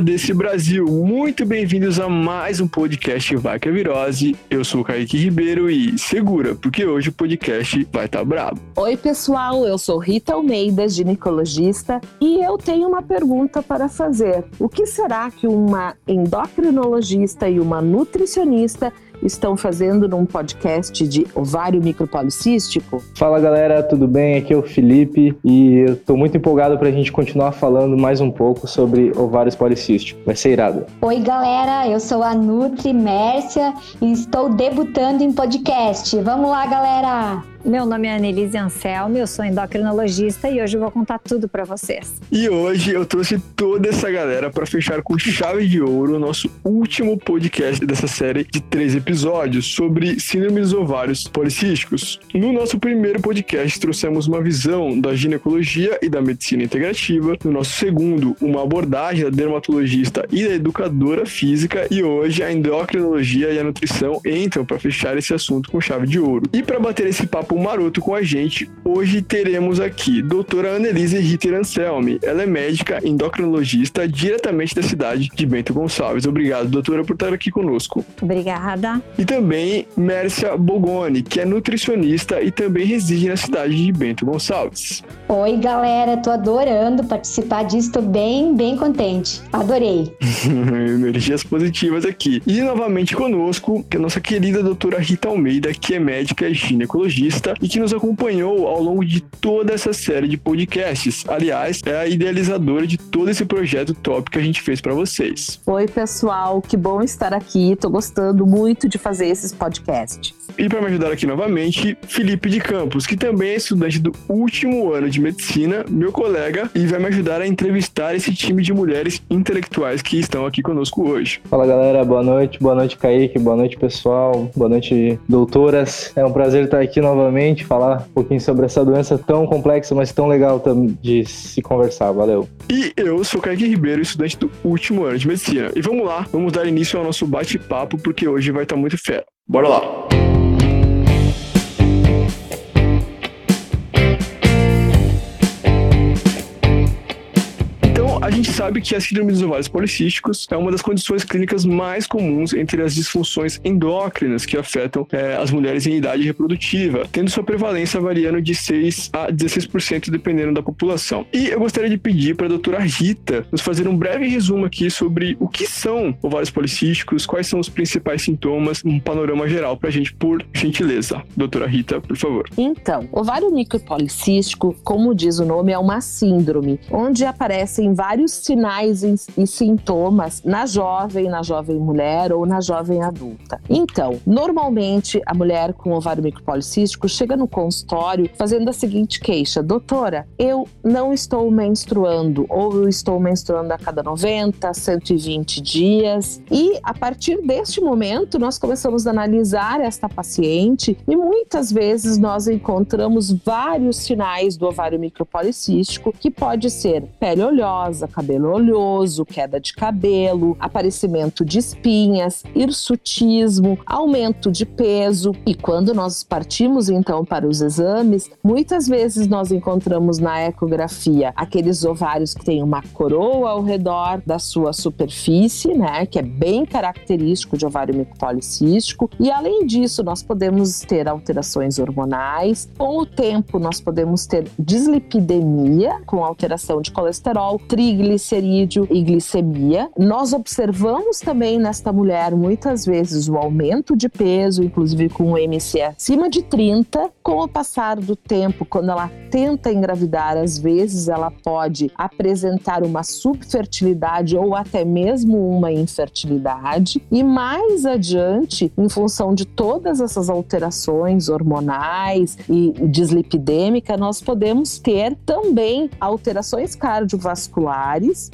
Desse Brasil, muito bem-vindos a mais um podcast é Virose. Eu sou o Kaique Ribeiro e segura, porque hoje o podcast vai estar tá brabo. Oi pessoal, eu sou Rita Almeida, ginecologista, e eu tenho uma pergunta para fazer. O que será que uma endocrinologista e uma nutricionista estão fazendo num podcast de ovário micropolicístico. Fala galera, tudo bem? Aqui é o Felipe e eu tô muito empolgado pra gente continuar falando mais um pouco sobre ovários policísticos. Vai ser irado. Oi galera, eu sou a Nutri Mércia e estou debutando em podcast. Vamos lá, galera! Meu nome é Annelise Anselmo, eu sou endocrinologista e hoje eu vou contar tudo para vocês. E hoje eu trouxe toda essa galera para fechar com chave de ouro o nosso último podcast dessa série de três episódios sobre síndromes ovários policísticos. No nosso primeiro podcast trouxemos uma visão da ginecologia e da medicina integrativa. No nosso segundo, uma abordagem da dermatologista e da educadora física. E hoje a endocrinologia e a nutrição entram para fechar esse assunto com chave de ouro. E para bater esse papo papo maroto com a gente. Hoje teremos aqui doutora Annelise Ritter Anselmi. Ela é médica endocrinologista diretamente da cidade de Bento Gonçalves. Obrigado, doutora, por estar aqui conosco. Obrigada. E também Mércia Bogoni, que é nutricionista e também reside na cidade de Bento Gonçalves. Oi, galera, tô adorando participar disso, tô bem, bem contente. Adorei. Energias positivas aqui. E novamente conosco, a nossa querida doutora Rita Almeida, que é médica e ginecologista e que nos acompanhou ao longo de toda essa série de podcasts. Aliás, é a idealizadora de todo esse projeto top que a gente fez para vocês. Oi, pessoal, que bom estar aqui. Tô gostando muito de fazer esses podcasts. E para me ajudar aqui novamente, Felipe de Campos, que também é estudante do último ano de medicina, meu colega, e vai me ajudar a entrevistar esse time de mulheres intelectuais que estão aqui conosco hoje. Fala galera, boa noite, boa noite Kaique, boa noite pessoal, boa noite doutoras. É um prazer estar aqui novamente, falar um pouquinho sobre essa doença tão complexa, mas tão legal de se conversar. Valeu. E eu sou Kaique Ribeiro, estudante do último ano de medicina. E vamos lá, vamos dar início ao nosso bate-papo, porque hoje vai estar muito fera. Bora lá! A gente sabe que a síndrome dos ovários policísticos é uma das condições clínicas mais comuns entre as disfunções endócrinas que afetam é, as mulheres em idade reprodutiva, tendo sua prevalência variando de 6 a 16% dependendo da população. E eu gostaria de pedir para a doutora Rita nos fazer um breve resumo aqui sobre o que são ovários policísticos, quais são os principais sintomas, um panorama geral para a gente, por gentileza. Doutora Rita, por favor. Então, ovário micropolicístico, como diz o nome, é uma síndrome onde aparecem vários vários sinais e sintomas na jovem, na jovem mulher ou na jovem adulta. Então, normalmente a mulher com ovário micropolicístico chega no consultório fazendo a seguinte queixa: doutora, eu não estou menstruando ou eu estou menstruando a cada 90, 120 dias. E a partir deste momento, nós começamos a analisar esta paciente e muitas vezes nós encontramos vários sinais do ovário micropolicístico que pode ser pele oleosa, cabelo oleoso, queda de cabelo, aparecimento de espinhas, hirsutismo, aumento de peso. E quando nós partimos então para os exames, muitas vezes nós encontramos na ecografia aqueles ovários que têm uma coroa ao redor da sua superfície, né, que é bem característico de ovário micropolicístico. E além disso, nós podemos ter alterações hormonais. Com o tempo, nós podemos ter dislipidemia, com alteração de colesterol, triglicerídeo e glicemia. Nós observamos também nesta mulher muitas vezes o aumento de peso, inclusive com o MC acima de 30. Com o passar do tempo, quando ela tenta engravidar, às vezes ela pode apresentar uma subfertilidade ou até mesmo uma infertilidade. E mais adiante, em função de todas essas alterações hormonais e dislipidêmica, nós podemos ter também alterações cardiovasculares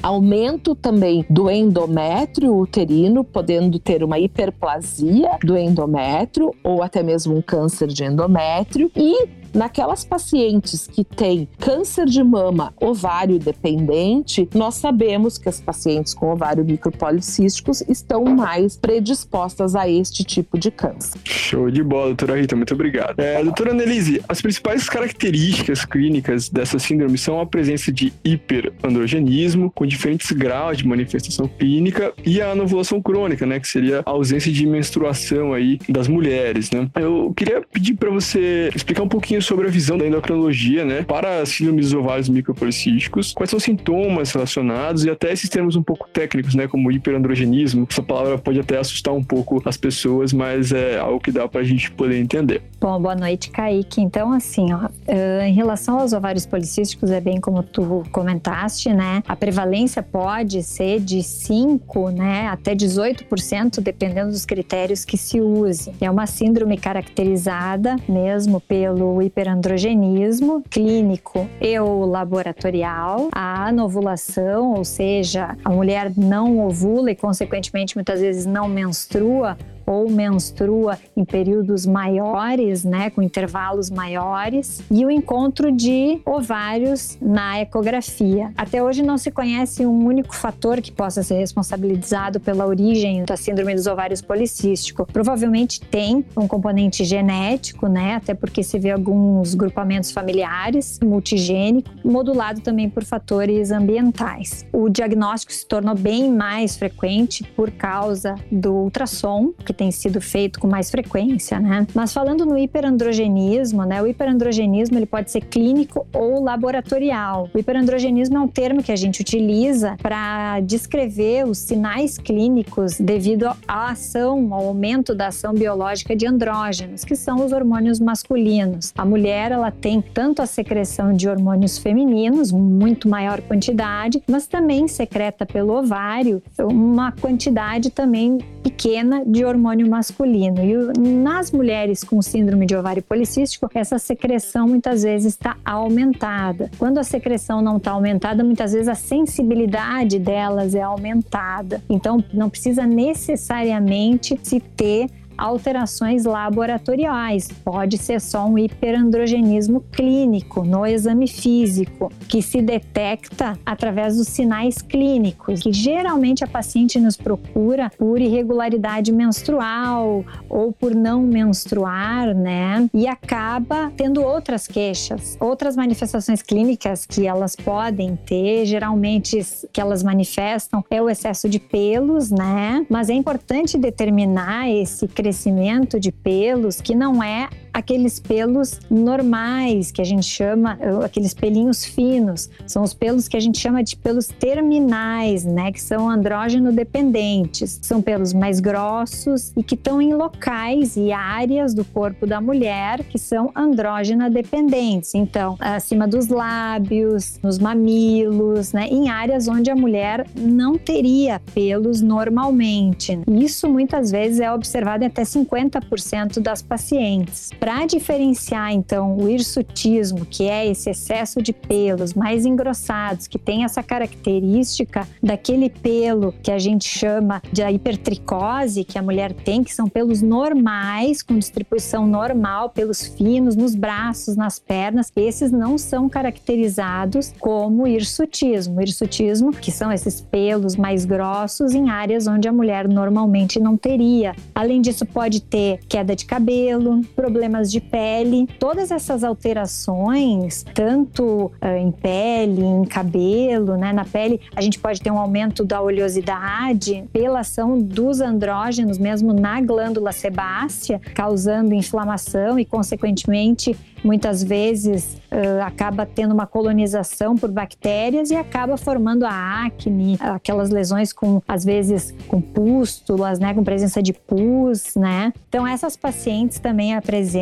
aumento também do endométrio uterino, podendo ter uma hiperplasia do endométrio ou até mesmo um câncer de endométrio e naquelas pacientes que têm câncer de mama ovário dependente, nós sabemos que as pacientes com ovário micropolicísticos estão mais predispostas a este tipo de câncer. Show de bola, doutora Rita, muito obrigado. É, doutora Annelise, as principais características clínicas dessa síndrome são a presença de hiperandrogenismo, com diferentes graus de manifestação clínica, e a anovulação crônica, né, que seria a ausência de menstruação aí das mulheres, né. Eu queria pedir para você explicar um pouquinho sobre a visão da endocrinologia, né, para a síndrome dos ovários micropolicísticos, quais são os sintomas relacionados e até esses termos um pouco técnicos, né, como hiperandrogenismo. Essa palavra pode até assustar um pouco as pessoas, mas é algo que dá para a gente poder entender. Bom, boa noite, Kaique. Então, assim, ó, eh, em relação aos ovários policísticos, é bem como tu comentaste, né? A prevalência pode ser de 5, né, até 18%, dependendo dos critérios que se use. É uma síndrome caracterizada mesmo pelo hiperandrogenismo clínico e ou laboratorial, a anovulação, ou seja, a mulher não ovula e consequentemente muitas vezes não menstrua ou menstrua em períodos maiores, né, com intervalos maiores, e o encontro de ovários na ecografia. Até hoje não se conhece um único fator que possa ser responsabilizado pela origem da síndrome dos ovários policístico. Provavelmente tem um componente genético, né, até porque se vê alguns grupamentos familiares, multigênico, modulado também por fatores ambientais. O diagnóstico se tornou bem mais frequente por causa do ultrassom, que tem sido feito com mais frequência, né? Mas falando no hiperandrogenismo, né? O hiperandrogenismo ele pode ser clínico ou laboratorial. O hiperandrogenismo é um termo que a gente utiliza para descrever os sinais clínicos devido à ação, ao aumento da ação biológica de andrógenos, que são os hormônios masculinos. A mulher ela tem tanto a secreção de hormônios femininos, muito maior quantidade, mas também secreta pelo ovário uma quantidade também pequena de hormônios hormônio masculino. E nas mulheres com síndrome de ovário policístico, essa secreção muitas vezes está aumentada. Quando a secreção não está aumentada, muitas vezes a sensibilidade delas é aumentada. Então, não precisa necessariamente se ter alterações laboratoriais. Pode ser só um hiperandrogenismo clínico no exame físico, que se detecta através dos sinais clínicos, que geralmente a paciente nos procura por irregularidade menstrual ou por não menstruar, né? E acaba tendo outras queixas, outras manifestações clínicas que elas podem ter, geralmente que elas manifestam é o excesso de pelos, né? Mas é importante determinar esse crescimento crescimento de pelos que não é aqueles pelos normais, que a gente chama, aqueles pelinhos finos, são os pelos que a gente chama de pelos terminais, né, que são andrógeno dependentes. São pelos mais grossos e que estão em locais e áreas do corpo da mulher que são andrógena dependentes. Então, acima dos lábios, nos mamilos, né, em áreas onde a mulher não teria pelos normalmente. Isso muitas vezes é observado em até 50% das pacientes. Para diferenciar então o hirsutismo, que é esse excesso de pelos mais engrossados, que tem essa característica daquele pelo que a gente chama de hipertricose, que a mulher tem, que são pelos normais, com distribuição normal, pelos finos nos braços, nas pernas, esses não são caracterizados como hirsutismo. Hirsutismo, que são esses pelos mais grossos em áreas onde a mulher normalmente não teria. Além disso, pode ter queda de cabelo, problema problemas de pele, todas essas alterações, tanto uh, em pele, em cabelo, né, na pele, a gente pode ter um aumento da oleosidade pela ação dos andrógenos, mesmo na glândula sebácea, causando inflamação e, consequentemente, muitas vezes uh, acaba tendo uma colonização por bactérias e acaba formando a acne, aquelas lesões com às vezes com pústulas, né, com presença de pus, né? Então essas pacientes também apresentam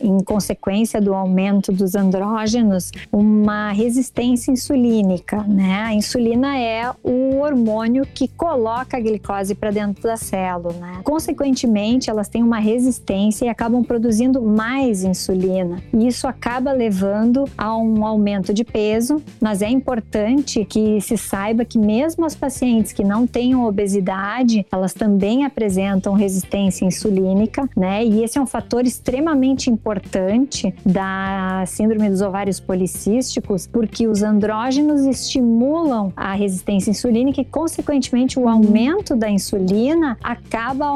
em consequência do aumento dos andrógenos uma resistência insulínica, né? A insulina é o hormônio que coloca a glicose para dentro da célula, né? Consequentemente, elas têm uma resistência e acabam produzindo mais insulina. Isso acaba levando a um aumento de peso, mas é importante que se saiba que mesmo as pacientes que não tenham obesidade, elas também apresentam resistência insulínica, né? E esse é um fator extremamente extremamente importante da síndrome dos ovários policísticos, porque os andrógenos estimulam a resistência insulínica e, consequentemente, o aumento da insulina acaba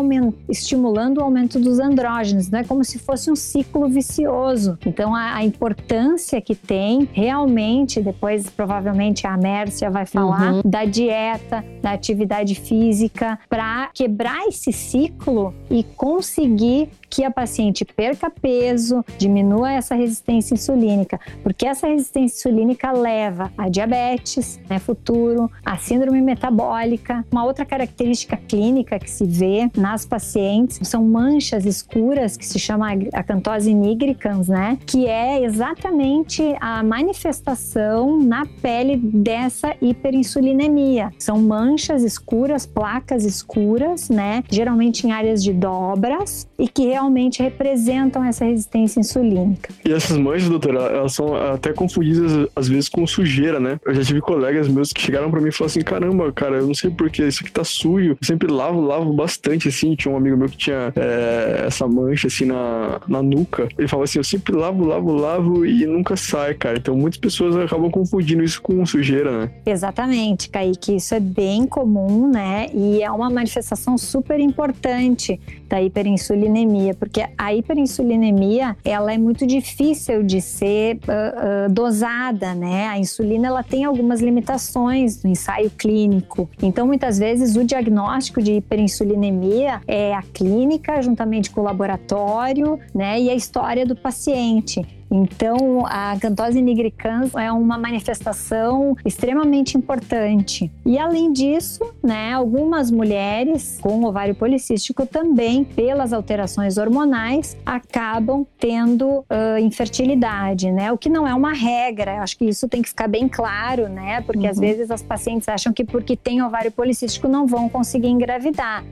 estimulando o aumento dos andrógenos, né? Como se fosse um ciclo vicioso. Então, a, a importância que tem realmente, depois provavelmente a Mércia vai falar, uhum. da dieta, da atividade física, para quebrar esse ciclo e conseguir que a paciente perca peso, diminua essa resistência insulínica, porque essa resistência insulínica leva a diabetes, né, futuro, a síndrome metabólica. Uma outra característica clínica que se vê nas pacientes são manchas escuras que se chama acantose nigricans, né, que é exatamente a manifestação na pele dessa hiperinsulinemia. São manchas escuras, placas escuras, né, geralmente em áreas de dobras e que realmente representam essa resistência insulínica. E essas manchas, doutora, elas são até confundidas às vezes com sujeira, né? Eu já tive colegas meus que chegaram para mim e falaram assim: caramba, cara, eu não sei porquê, isso aqui tá sujo. Eu sempre lavo, lavo bastante, assim. Tinha um amigo meu que tinha é, essa mancha, assim, na, na nuca. Ele falava assim: eu sempre lavo, lavo, lavo e nunca sai, cara. Então muitas pessoas acabam confundindo isso com sujeira, né? Exatamente, Kaique. Isso é bem comum, né? E é uma manifestação super importante da hiperinsulinemia, porque a hiperinsulinemia ela é muito difícil de ser uh, uh, dosada, né? A insulina ela tem algumas limitações no ensaio clínico. Então, muitas vezes o diagnóstico de hiperinsulinemia é a clínica juntamente com o laboratório, né? E a história do paciente. Então, a cantose nigricans é uma manifestação extremamente importante. E além disso, né, algumas mulheres com ovário policístico também, pelas alterações hormonais, acabam tendo uh, infertilidade, né? O que não é uma regra. Eu acho que isso tem que ficar bem claro, né? Porque uhum. às vezes as pacientes acham que porque tem ovário policístico não vão conseguir engravidar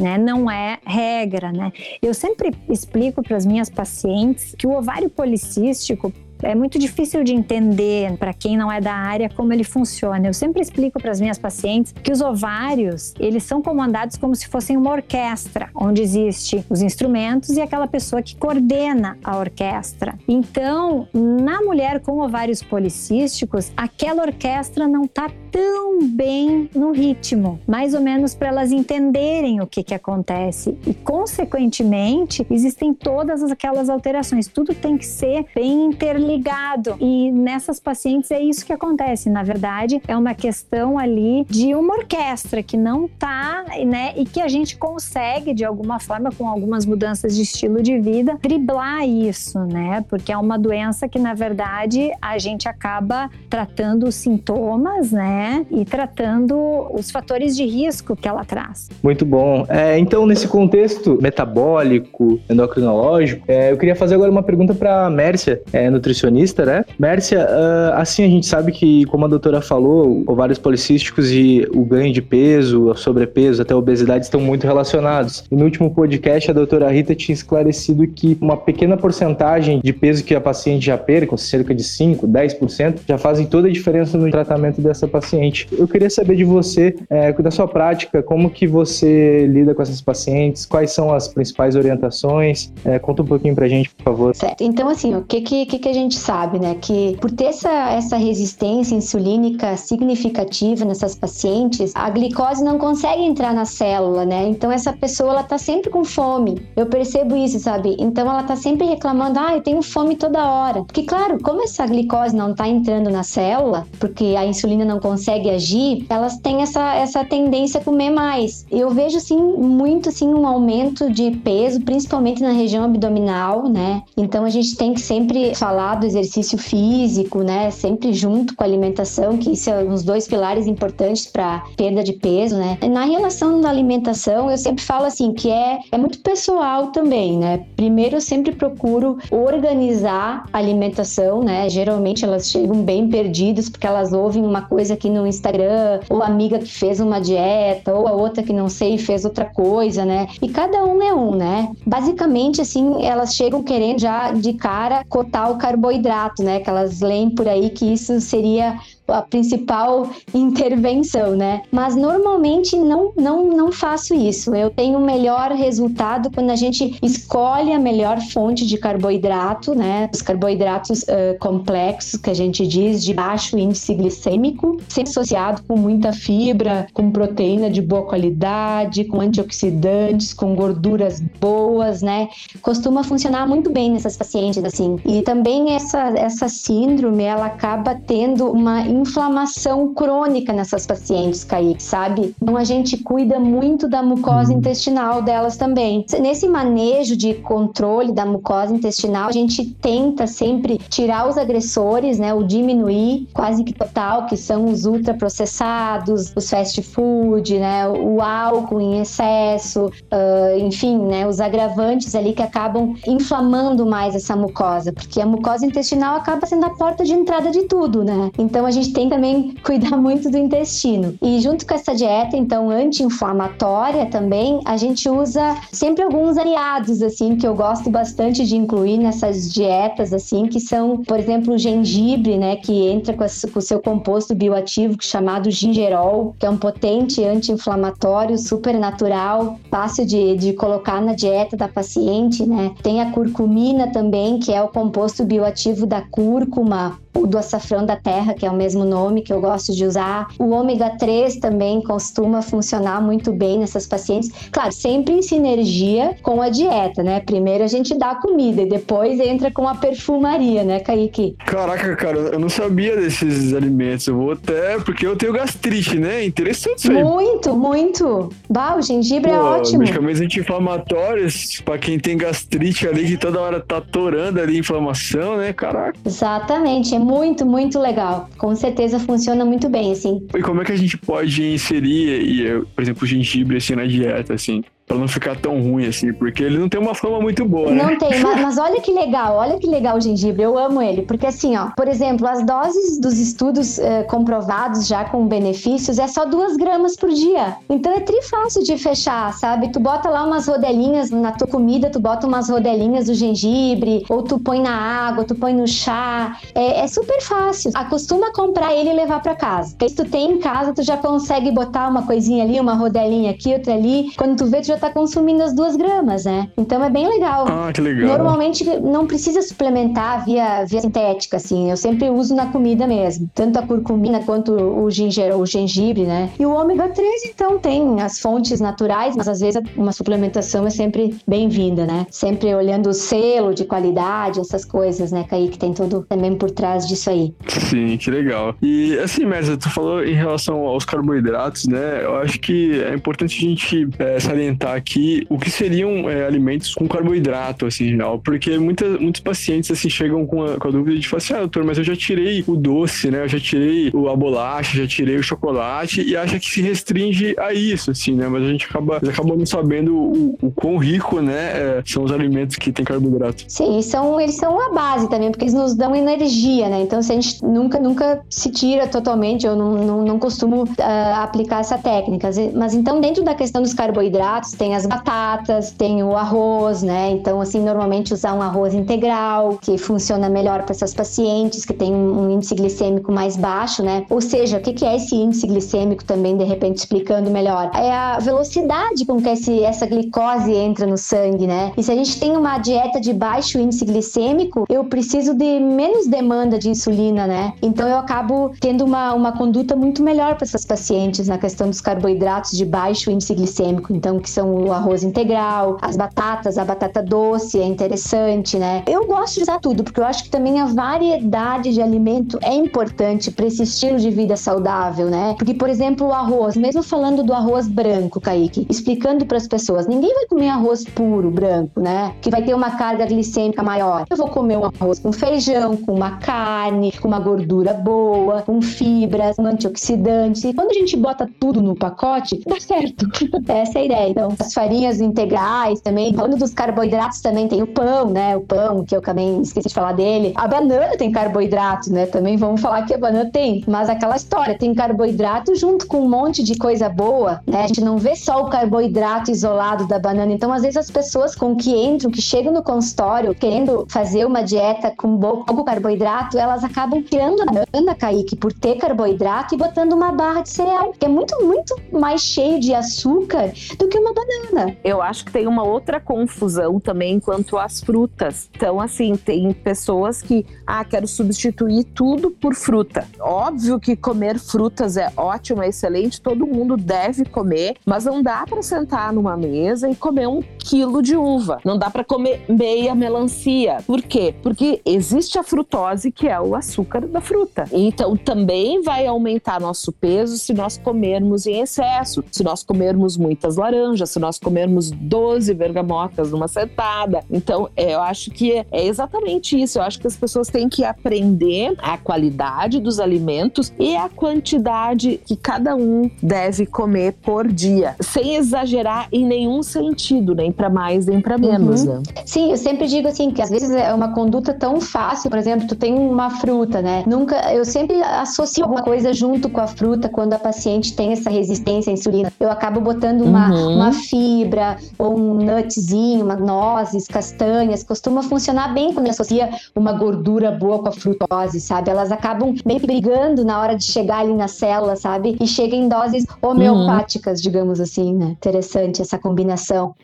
né? Não é regra, né? Eu sempre explico para as minhas pacientes que o ovário policístico é muito difícil de entender para quem não é da área como ele funciona. Eu sempre explico para as minhas pacientes que os ovários, eles são comandados como se fossem uma orquestra, onde existe os instrumentos e aquela pessoa que coordena a orquestra. Então, na mulher com ovários policísticos, aquela orquestra não está tão bem no ritmo, mais ou menos para elas entenderem o que que acontece e consequentemente existem todas aquelas alterações. Tudo tem que ser bem interligado ligado. E nessas pacientes é isso que acontece. Na verdade, é uma questão ali de uma orquestra que não tá, né? E que a gente consegue, de alguma forma, com algumas mudanças de estilo de vida, driblar isso, né? Porque é uma doença que, na verdade, a gente acaba tratando os sintomas, né? E tratando os fatores de risco que ela traz. Muito bom. É, então, nesse contexto metabólico, endocrinológico, é, eu queria fazer agora uma pergunta para a Mércia, é, nutricionista nutricionista, né? Mércia, uh, assim a gente sabe que, como a doutora falou, ovários policísticos e o ganho de peso, o sobrepeso, até a obesidade estão muito relacionados. E no último podcast, a doutora Rita tinha esclarecido que uma pequena porcentagem de peso que a paciente já perca, cerca de 5, 10%, já fazem toda a diferença no tratamento dessa paciente. Eu queria saber de você, é, da sua prática, como que você lida com essas pacientes, quais são as principais orientações? É, conta um pouquinho pra gente, por favor. Certo. Então, assim, o que, que, que a gente gente sabe, né, que por ter essa, essa resistência insulínica significativa nessas pacientes, a glicose não consegue entrar na célula, né? Então essa pessoa ela tá sempre com fome. Eu percebo isso, sabe? Então ela tá sempre reclamando: "Ah, eu tenho fome toda hora". Porque claro, como essa glicose não tá entrando na célula, porque a insulina não consegue agir, elas têm essa essa tendência a comer mais. Eu vejo sim muito sim um aumento de peso, principalmente na região abdominal, né? Então a gente tem que sempre falar do exercício físico, né? Sempre junto com a alimentação, que são os dois pilares importantes para perda de peso, né? Na relação da alimentação, eu sempre falo assim que é, é muito pessoal também, né? Primeiro, eu sempre procuro organizar a alimentação, né? Geralmente elas chegam bem perdidas porque elas ouvem uma coisa aqui no Instagram, ou a amiga que fez uma dieta, ou a outra que não sei fez outra coisa, né? E cada um é um, né? Basicamente, assim, elas chegam querendo já de cara cortar o carboidrato carboidrato, né? Que elas leem por aí que isso seria a principal intervenção, né? Mas normalmente não, não, não faço isso. Eu tenho o melhor resultado quando a gente escolhe a melhor fonte de carboidrato, né? Os carboidratos uh, complexos, que a gente diz, de baixo índice glicêmico, sempre associado com muita fibra, com proteína de boa qualidade, com antioxidantes, com gorduras boas, né? Costuma funcionar muito bem nessas pacientes, assim. E também essa, essa síndrome, ela acaba tendo uma inflamação crônica nessas pacientes, Kaique, sabe? Então a gente cuida muito da mucosa intestinal delas também. Nesse manejo de controle da mucosa intestinal, a gente tenta sempre tirar os agressores, né? O diminuir quase que total, que são os ultraprocessados, os fast food, né? O álcool em excesso, uh, enfim, né? Os agravantes ali que acabam inflamando mais essa mucosa, porque a mucosa intestinal acaba sendo a porta de entrada de tudo, né? Então a gente tem também cuidar muito do intestino. E junto com essa dieta, então, anti-inflamatória também, a gente usa sempre alguns aliados, assim, que eu gosto bastante de incluir nessas dietas, assim, que são, por exemplo, o gengibre, né? Que entra com, o seu composto bioativo chamado gingerol, que é um potente anti-inflamatório super natural, fácil de, de colocar na dieta da paciente, né? Tem a curcumina também, que é o composto bioativo da cúrcuma, o do açafrão da terra, que é o mesmo nome que eu gosto de usar. O ômega 3 também costuma funcionar muito bem nessas pacientes. Claro, sempre em sinergia com a dieta, né? Primeiro a gente dá a comida e depois entra com a perfumaria, né, Kaique? Caraca, cara, eu não sabia desses alimentos. Eu vou até. Porque eu tenho gastrite, né? Interessante isso aí. Muito, muito. Bah, o gengibre é Pô, é ótimo. Medicamentos anti-inflamatórios, pra quem tem gastrite ali, que toda hora tá torando ali inflamação, né? Caraca. Exatamente muito, muito legal. Com certeza funciona muito bem, assim. E como é que a gente pode inserir, por exemplo, o gengibre assim na dieta, assim? Pra não ficar tão ruim assim, porque ele não tem uma fama muito boa, né? Não tem, mas, mas, olha que legal, olha que legal o gengibre, eu amo ele. Porque assim, ó, por exemplo, as doses dos estudos eh, comprovados já com benefícios é só duas gramas por dia. Então é tri fácil de fechar, sabe? Tu bota lá umas rodelinhas na tua comida, tu bota umas rodelinhas do gengibre, ou tu põe na água, tu põe no chá. É, é super fácil. Acostuma comprar ele e levar para casa. Se tu tem em casa, tu já consegue botar uma coisinha ali, uma rodelinha aqui, outra ali. Quando tu vê, tu já tá consumindo as duas gramas, né? Então é bem legal. Ah, que legal. Normalmente não precisa suplementar via, via sintética, assim. Eu sempre uso na comida mesmo. Tanto a curcumina quanto o, ginger, o gengibre, né? E o ômega 3, então, tem as fontes naturais, mas às vezes uma suplementação é sempre bem-vinda, né? Sempre olhando o selo de qualidade, essas coisas, né, Kaique? Tem tudo também por trás disso aí. Sim, que legal. E assim, Merza, tu falou em relação aos carboidratos, né? Eu acho que é importante a gente é, salientar aqui o que seriam é, alimentos com carboidrato, assim, em geral, porque muitas, muitos pacientes, assim, chegam com a, com a dúvida de falar assim, ah, doutor, mas eu já tirei o doce, né, eu já tirei a bolacha, já tirei o chocolate, e acha que se restringe a isso, assim, né, mas a gente acaba, acaba não sabendo o, o quão rico, né, é, são os alimentos que têm carboidrato. Sim, são, eles são a base também, porque eles nos dão energia, né, então se a gente nunca, nunca se tira totalmente, eu não, não, não costumo uh, aplicar essa técnica, mas então dentro da questão dos carboidratos, tem as batatas, tem o arroz, né? Então, assim, normalmente usar um arroz integral, que funciona melhor para essas pacientes que têm um índice glicêmico mais baixo, né? Ou seja, o que é esse índice glicêmico também, de repente, explicando melhor? É a velocidade com que esse, essa glicose entra no sangue, né? E se a gente tem uma dieta de baixo índice glicêmico, eu preciso de menos demanda de insulina, né? Então, eu acabo tendo uma, uma conduta muito melhor para essas pacientes na questão dos carboidratos de baixo índice glicêmico, então, que são o arroz integral, as batatas, a batata doce é interessante, né? Eu gosto de usar tudo, porque eu acho que também a variedade de alimento é importante para esse estilo de vida saudável, né? Porque, por exemplo, o arroz, mesmo falando do arroz branco, Kaique, explicando para as pessoas, ninguém vai comer arroz puro, branco, né? Que vai ter uma carga glicêmica maior. Eu vou comer um arroz com feijão, com uma carne, com uma gordura boa, com fibras, com antioxidantes. E quando a gente bota tudo no pacote, dá certo. Essa é a ideia. Então, As farinhas integrais também. Falando dos carboidratos também tem o pão, né? O pão, que eu também esqueci de falar dele. A banana tem carboidrato, né? Também vamos falar que a banana tem. Mas aquela história, tem carboidrato junto com um monte de coisa boa, né? A gente não vê só o carboidrato isolado da banana. Então, às vezes, as pessoas com que entram, que chegam no consultório querendo fazer uma dieta com pouco carboidrato, elas acabam tirando a banana, Kaique, por ter carboidrato e botando uma barra de cereal, que é muito, muito mais cheio de açúcar do que uma banana. Eu acho que tem uma outra confusão também quanto às frutas. Então, assim, tem pessoas que, ah, quero substituir tudo por fruta. Óbvio que comer frutas é ótimo, é excelente, todo mundo deve comer, mas não dá para sentar numa mesa e comer um quilo de uva. Não dá para comer meia melancia. Por quê? Porque existe a frutose, que é o açúcar da fruta. Então, também vai aumentar nosso peso se nós comermos em excesso, se nós comermos muitas laranjas, se nós comermos 12 bergamotas numa sentada. Então, é, eu acho que é, é exatamente isso. Eu acho que as pessoas têm que aprender a qualidade dos alimentos e a quantidade que cada um deve comer por dia, sem exagerar em nenhum sentido, nem para mais nem para menos. Uhum. Né? Sim, eu sempre digo assim que às vezes é uma conduta tão fácil, por exemplo, tu tem uma fruta, né? Nunca, eu sempre associo alguma coisa junto com a fruta quando a paciente tem essa resistência à insulina. Eu acabo botando uma, uhum. uma fibra ou um nutzinho, uma nozes, castanhas, costuma funcionar bem quando associa uma gordura boa com a frutose, sabe? Elas acabam meio brigando na hora de chegar ali na célula, sabe? E chega em doses homeopáticas, uhum. digamos assim, né? Interessante essa combinação.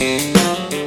E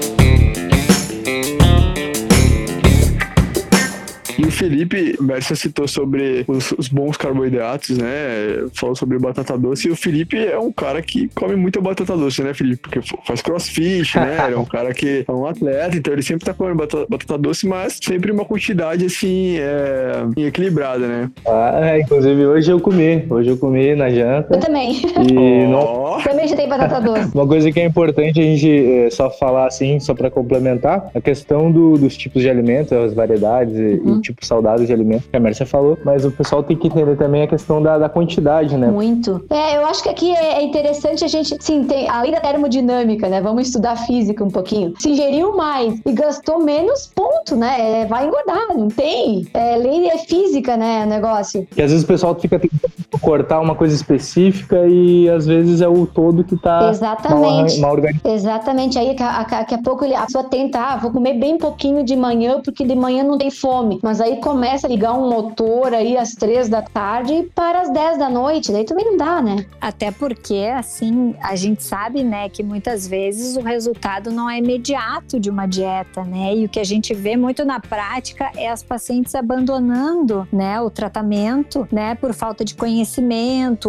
Felipe, Mércia citou sobre os, os, bons carboidratos, né? Falou sobre batata doce. E o Felipe é um cara que come muita batata doce, né, Felipe? Porque faz crossfit, né? Ele é um cara que é um atleta, então ele sempre tá comendo batata, batata doce, mas sempre uma quantidade, assim, é, equilibrada, né? Ah, é, inclusive hoje eu comi. Hoje eu comi na janta. Eu também. E oh. não... Também já tem batata doce. Uma coisa que é importante a gente é, só falar, assim, só para complementar, a questão do, dos tipos de alimentos, as variedades uhum. e tipo saudáveis de alimentos, que a Mércia falou, mas o pessoal tem que entender também a questão da, da quantidade, né? Muito. É, eu acho que aqui é, é interessante a gente, sim, tem, além da termodinâmica, né? Vamos estudar física um pouquinho. Se ingeriu mais e gastou menos, ponto, né? É, vai engordar, não tem. É, lei é física, né? O negócio. E às vezes o pessoal fica tentando cortar uma coisa específica e às vezes é o todo que tá Exatamente. mal, mal organizado. Exatamente. Aí daqui a pouco a pessoa tenta, ah, vou comer bem pouquinho de manhã porque de manhã não tem fome. Mas aí começa a ligar um motor aí às três da tarde e para às dez da noite, daí também não dá, né? Até porque, assim, a gente sabe, né, que muitas vezes o resultado não é imediato de uma dieta, né? E o que a gente vê muito na prática é as pacientes abandonando, né, o tratamento, né, por falta de conhecimento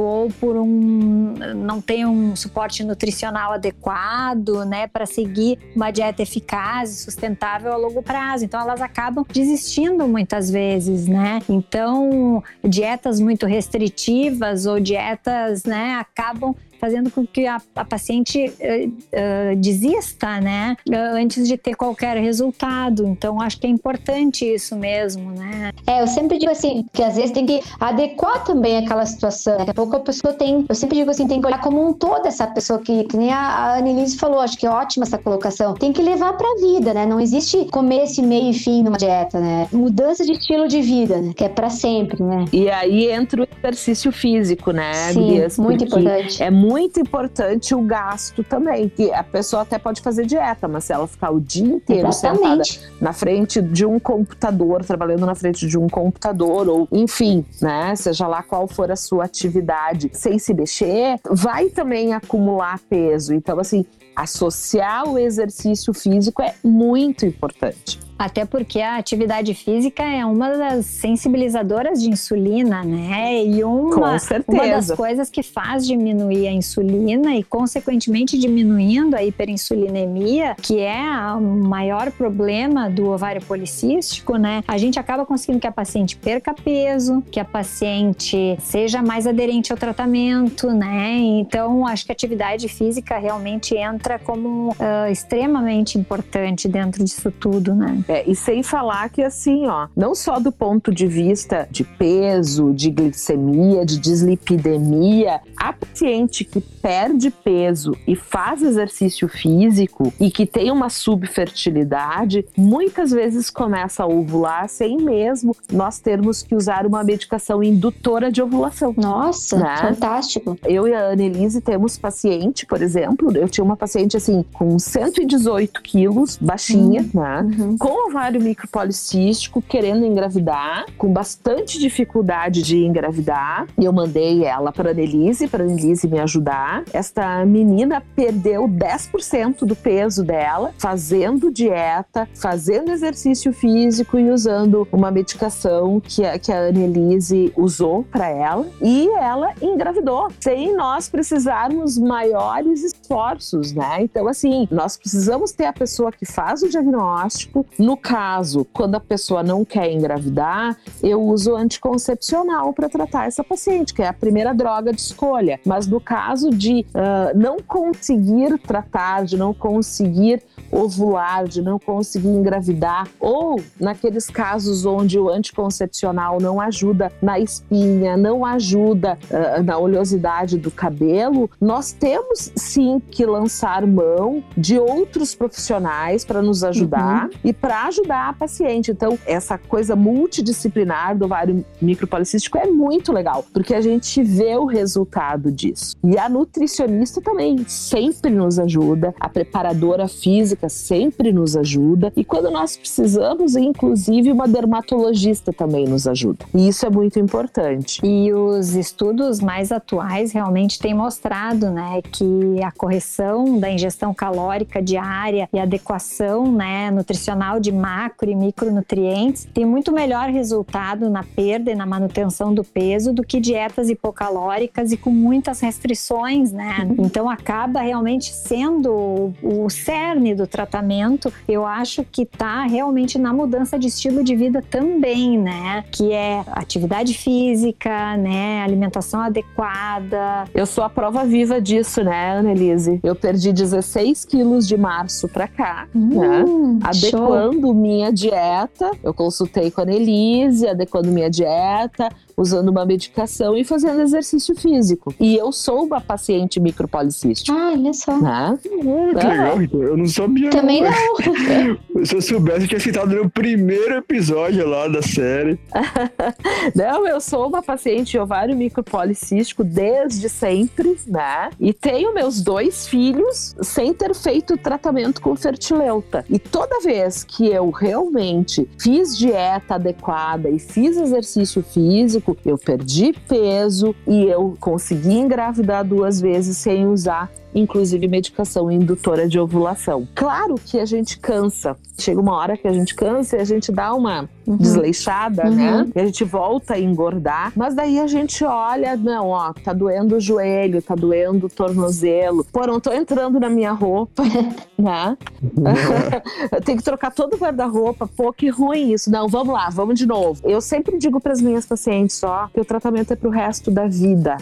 ou por um não ter um suporte nutricional adequado, né, para seguir uma dieta eficaz e sustentável a longo prazo. Então elas acabam desistindo muitas vezes, né? Então, dietas muito restritivas ou dietas, né, acabam fazendo com que a, a paciente uh, uh, desista, né? Uh, antes de ter qualquer resultado. Então, acho que é importante isso mesmo, né? É, eu sempre digo assim, que às vezes tem que adequar também aquela situação. Daqui a pouco a pessoa tem, eu sempre digo assim, tem que olhar como um todo essa pessoa que, que nem a, a Annelise falou, acho que é ótima essa colocação. Tem que levar pra vida, né? Não existe começo, meio e fim numa dieta, né? Mudança de estilo de vida, né? Que é pra sempre, né? E aí entra o exercício físico, né? Sim, muito importante. É muito muito importante o gasto também, que a pessoa até pode fazer dieta, mas se ela ficar o dia inteiro Exatamente. sentada na frente de um computador, trabalhando na frente de um computador, ou enfim, né, seja lá qual for a sua atividade, sem se mexer, vai também acumular peso. Então, assim, associar o exercício físico é muito importante. Até porque a atividade física é uma das sensibilizadoras de insulina, né? E uma, uma das coisas que faz diminuir a insulina e, consequentemente, diminuindo a hiperinsulinemia, que é o maior problema do ovário policístico, né? A gente acaba conseguindo que a paciente perca peso, que a paciente seja mais aderente ao tratamento, né? Então, acho que a atividade física realmente entra como uh, extremamente importante dentro disso tudo, né? É, e sem falar que assim, ó, não só do ponto de vista de peso, de glicemia, de dislipidemia, a paciente que perde peso e faz exercício físico e que tem uma subfertilidade, muitas vezes começa a ovular sem mesmo nós termos que usar uma medicação indutora de ovulação. Nossa, Né? fantástico. Eu e a Annelise temos paciente, por exemplo, eu tinha uma paciente assim, com 118 quilos, baixinha, né? Uhum. Com ovário micropolicístico, querendo engravidar, com bastante dificuldade de engravidar. E eu mandei ela para Annelise, para Annelise me ajudar. Esta menina perdeu 10% do peso dela, fazendo dieta, fazendo exercício físico e usando uma medicação que a, que a Annelise usou para ela. E ela engravidou, sem nós precisarmos maiores esforços, né? Então, assim, nós precisamos ter a pessoa que faz o diagnóstico. No caso, quando a pessoa não quer engravidar, eu uso anticoncepcional para tratar essa paciente, que é a primeira droga de escolha. Mas no caso de ah, não conseguir tratar, de não conseguir ovular, de não conseguir engravidar, ou naqueles casos onde o anticoncepcional não ajuda na espinha, não ajuda ah, na oleosidade do cabelo, nós temos sim que lançar mão de outros profissionais para nos ajudar e para ajudar a paciente. Então, essa coisa multidisciplinar do ovário micropolicístico é muito legal, porque a gente vê o resultado disso. E a nutricionista também sempre nos ajuda, a preparadora física sempre nos ajuda, e quando nós precisamos, inclusive uma dermatologista também nos ajuda. E isso é muito importante. E os estudos mais atuais realmente têm mostrado, né, que a correção da ingestão calórica diária e adequação, né, nutricional de macro e micronutrientes tem muito melhor resultado na perda e na manutenção do peso do que dietas hipocalóricas e com muitas restrições, né? Então acaba realmente sendo o- cerne do tratamento. Eu acho que tá realmente na mudança de estilo de vida também, né? Que é atividade física, né, alimentação adequada. Eu sou a prova viva disso, né, Annelise? Eu perdi 16 quilos de março pra cá, né? Hum, show. Adequando minha dieta, eu consultei com a Annelise, adequando minha dieta, usando uma medicação e fazendo exercício físico. E eu sou uma paciente micropolicística, Ah, olha só. né? Ah, que Ah. legal, Ritor. Eu não sabia. Também não. não. Se eu soubesse, eu tinha citado no primeiro episódio lá da série. Não, eu sou uma paciente de ovário micropolicístico desde sempre, né? E tenho meus dois filhos sem ter feito tratamento com fertileuta. E toda vez que eu realmente fiz dieta adequada e fiz exercício físico, eu perdi peso e eu consegui engravidar duas vezes sem usar inclusive medicação indutora de ovulação. Claro que a gente cansa. Chega uma hora que a gente cansa e a gente dá uma desleixada, Uhum. né? E a gente volta a engordar, mas daí a gente olha, não, ó, tá doendo o joelho, tá doendo o tornozelo. Pô, não tô entrando na minha roupa, né? Tenho que trocar todo o guarda-roupa. Pô, que ruim isso. Não, vamos lá, vamos de novo. Eu sempre digo para as minhas pacientes, ó, que o tratamento é pro resto da vida.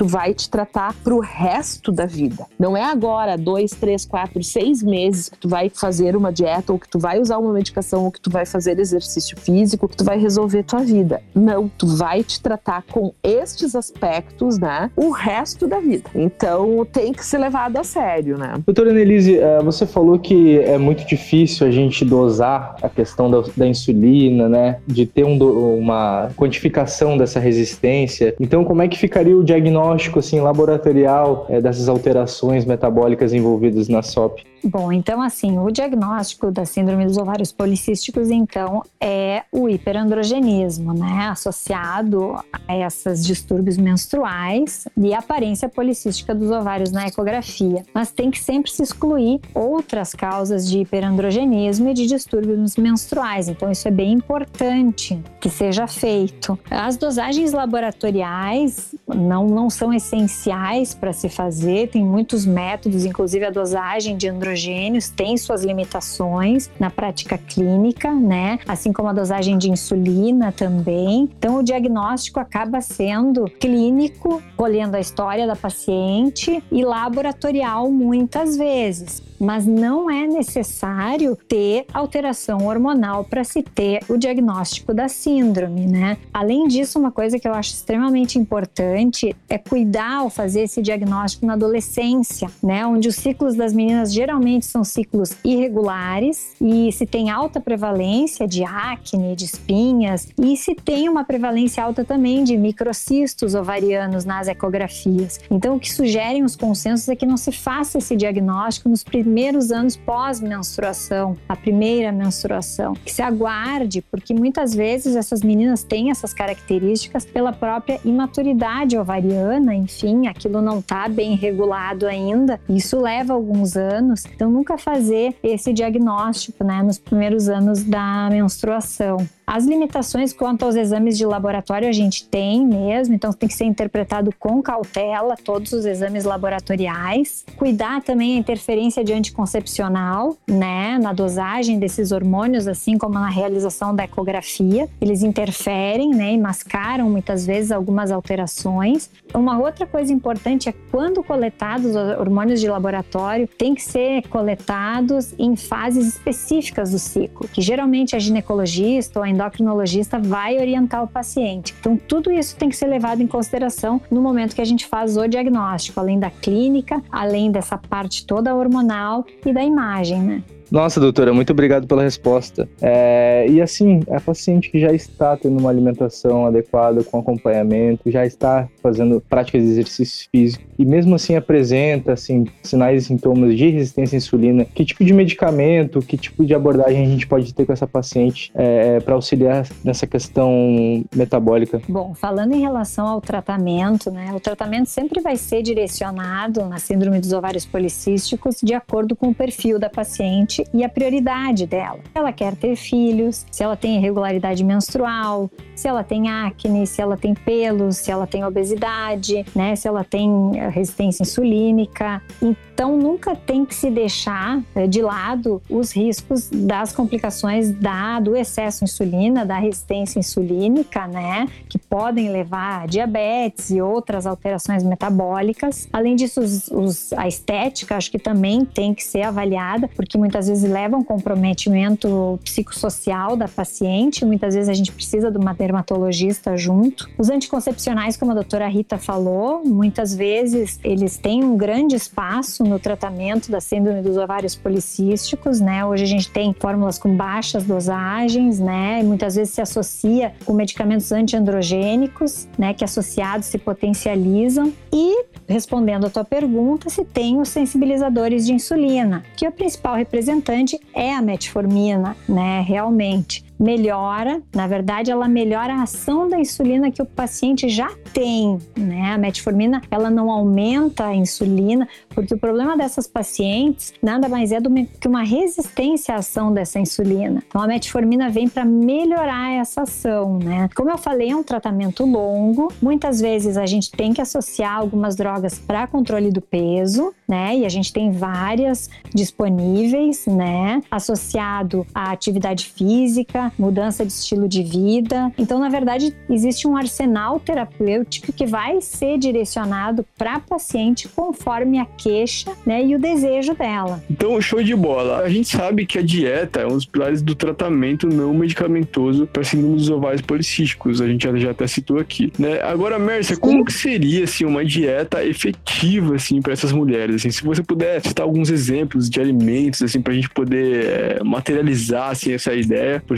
Tu vai te tratar pro resto da vida. Não é agora, dois, três, quatro, seis meses que tu vai fazer uma dieta, ou que tu vai usar uma medicação, ou que tu vai fazer exercício físico, que tu vai resolver tua vida. Não, tu vai te tratar com estes aspectos, né? O resto da vida. Então tem que ser levado a sério, né? Doutora Annelise, eh, você falou que é muito difícil a gente dosar a questão da, da insulina, né? De ter um uma quantificação dessa resistência. Então, como é que ficaria o diagnóstico assim, laboratorial eh, dessas alterações metabólicas envolvidas na SOP? Bom, então assim, o diagnóstico da síndrome dos ovários policísticos, então, é o hiperandrogenismo, né? Associado a esses distúrbios menstruais e a aparência policística dos ovários na ecografia. Mas tem que sempre se excluir outras causas de hiperandrogenismo e de distúrbios menstruais. Então, isso é bem importante que seja feito. As dosagens laboratoriais não, não são essenciais para se fazer, tem muitos métodos, inclusive a dosagem de tem suas limitações na prática clínica, né? Assim como a dosagem de insulina também. Então, o diagnóstico acaba sendo clínico, colhendo a história da paciente e laboratorial muitas vezes mas não é necessário ter alteração hormonal para se ter o diagnóstico da síndrome, né? Além disso, uma coisa que eu acho extremamente importante é cuidar ao fazer esse diagnóstico na adolescência, né? Onde os ciclos das meninas geralmente são ciclos irregulares e se tem alta prevalência de acne, de espinhas e se tem uma prevalência alta também de microcistos ovarianos nas ecografias. Então, o que sugerem os consensos é que não se faça esse diagnóstico nos primeiros primeiros anos pós-menstruação, a primeira menstruação, que se aguarde, porque muitas vezes essas meninas têm essas características pela própria imaturidade ovariana, enfim, aquilo não está bem regulado ainda, isso leva alguns anos, então nunca fazer esse diagnóstico, né, nos primeiros anos da menstruação. As limitações quanto aos exames de laboratório a gente tem mesmo, então tem que ser interpretado com cautela todos os exames laboratoriais. Cuidar também a interferência de anticoncepcional, né, na dosagem desses hormônios, assim como na realização da ecografia. Eles interferem, né, e mascaram muitas vezes algumas alterações. Uma outra coisa importante é quando coletados os hormônios de laboratório, tem que ser coletados em fases específicas do ciclo, que geralmente a ginecologista ou a endocrinologista vai orientar o paciente. Então, tudo isso tem que ser levado em consideração no momento que a gente faz o diagnóstico, além da clínica, além dessa parte toda hormonal e da imagem, né? Nossa, doutora, muito obrigado pela resposta. É, e assim, a paciente que já está tendo uma alimentação adequada, com acompanhamento, já está fazendo práticas de exercício físico e mesmo assim apresenta assim, sinais e sintomas de resistência à insulina, que tipo de medicamento, que tipo de abordagem a gente pode ter com essa paciente é, para auxiliar nessa questão metabólica? Bom, falando em relação ao tratamento, né, o tratamento sempre vai ser direcionado na síndrome dos ovários policísticos de acordo com o perfil da paciente e a prioridade dela. Se ela quer ter filhos, se ela tem irregularidade menstrual, se ela tem acne, se ela tem pelos, se ela tem obesidade, né, se ela tem eh, resistência insulínica. Então nunca tem que se deixar eh, de lado os riscos das complicações da, do excesso de insulina, da resistência insulínica, né, que podem levar a diabetes e outras alterações metabólicas. Além disso, os, os, a estética acho que também tem que ser avaliada, porque muitas vezes leva um comprometimento psicossocial da paciente, muitas vezes a gente precisa de uma dermatologista junto. Os anticoncepcionais, como a doutora Rita falou, muitas vezes eles têm um grande espaço no tratamento da síndrome dos ovários policísticos, né? Hoje a gente tem fórmulas com baixas dosagens, né? E muitas vezes se associa com medicamentos antiandrogênicos, né? Que associados se potencializam. E respondendo a tua pergunta, se tem os sensibilizadores de insulina, que o principal representante é a metformina, né? Realmente melhora, na verdade, ela melhora a ação da insulina que o paciente já tem, né? A metformina, ela não aumenta a insulina, porque o problema dessas pacientes nada mais é do que uma resistência à ação dessa insulina. Então, a metformina vem para melhorar essa ação, né? Como eu falei, é um tratamento longo. Muitas vezes a gente tem que associar algumas drogas para controle do peso, né? E a gente tem várias disponíveis, né? Associado à atividade física, mudança de estilo de vida. Então, na verdade, existe um arsenal terapêutico que vai ser direcionado para a paciente conforme a queixa né, e o desejo dela. Então, show de bola. A gente sabe que a dieta é um dos pilares do tratamento não medicamentoso para síndrome dos ovários policísticos. A gente já, até citou aqui. Né? Agora, Mércia, como que seria assim, uma dieta efetiva assim, para essas mulheres? Assim, se você puder citar alguns exemplos de alimentos assim, para a gente poder é, materializar assim, essa ideia, por